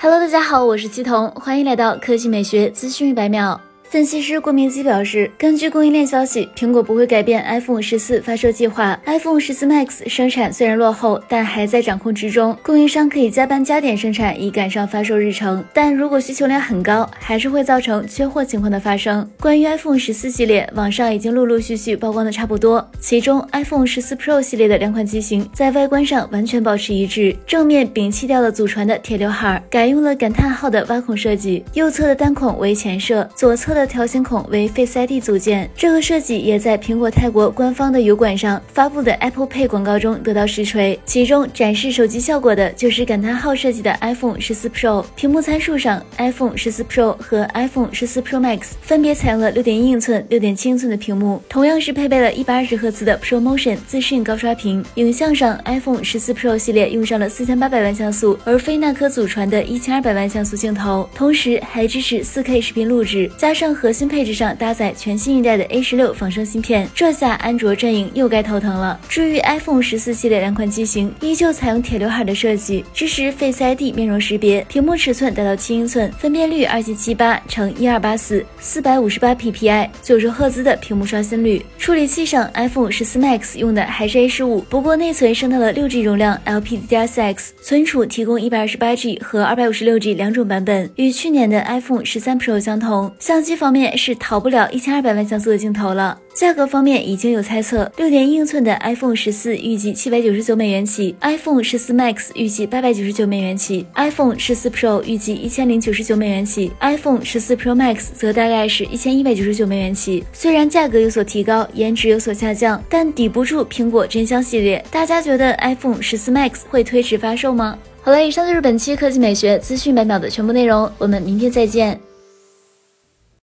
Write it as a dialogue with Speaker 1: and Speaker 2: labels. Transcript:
Speaker 1: Hello，大家好，我是七童，欢迎来到科技美学资讯一百秒。分析师郭明基表示，根据供应链消息，苹果不会改变 iPhone 十四发售计划。iPhone 十四 Max 生产虽然落后，但还在掌控之中，供应商可以加班加点生产，以赶上发售日程。但如果需求量很高，还是会造成缺货情况的发生。关于 iPhone 十四系列，网上已经陆陆续续曝光的差不多。其中，iPhone 十四 Pro 系列的两款机型在外观上完全保持一致，正面摒弃掉了祖传的铁刘海，改用了感叹号的挖孔设计，右侧的单孔为前摄，左侧。的条形孔为 Face ID 组件，这个设计也在苹果泰国官方的油管上发布的 Apple Pay 广告中得到实锤。其中展示手机效果的就是感叹号设计的 iPhone 十四 Pro。屏幕参数上，iPhone 十四 Pro 和 iPhone 十四 Pro Max 分别采用了六点一英寸、六点七英寸的屏幕，同样是配备了一百二十赫兹的 ProMotion 自适应高刷屏。影像上，iPhone 十四 Pro 系列用上了四千八百万像素，而非那颗祖传的一千二百万像素镜头，同时还支持四 K 视频录制，加上核心配置上搭载全新一代的 A 十六仿生芯片，这下安卓阵营又该头疼了。至于 iPhone 十四系列两款机型，依旧采用铁刘海的设计，支持 Face ID 面容识别，屏幕尺寸达到七英寸，分辨率二七七八乘一二八四，四百五十八 PPI，九十赫兹的屏幕刷新率。处理器上，iPhone 十四 Max 用的还是 A 十五，不过内存升到了六 G 容量 LPDDR4X，存储提供一百二十八 G 和二百五十六 G 两种版本，与去年的 iPhone 十三 Pro 相同。相机方面。是逃不了一千二百万像素的镜头了。价格方面已经有猜测，六点一英寸的 iPhone 十四预计七百九十九美元起，iPhone 十四 Max 预计八百九十九美元起，iPhone 十四 Pro 预计一千零九十九美元起，iPhone 十四 Pro Max 则大概是一千一百九十九美元起。虽然价格有所提高，颜值有所下降，但抵不住苹果真香系列。大家觉得 iPhone 十四 Max 会推迟发售吗？好了，以上就是本期科技美学资讯百秒的全部内容，我们明天再见。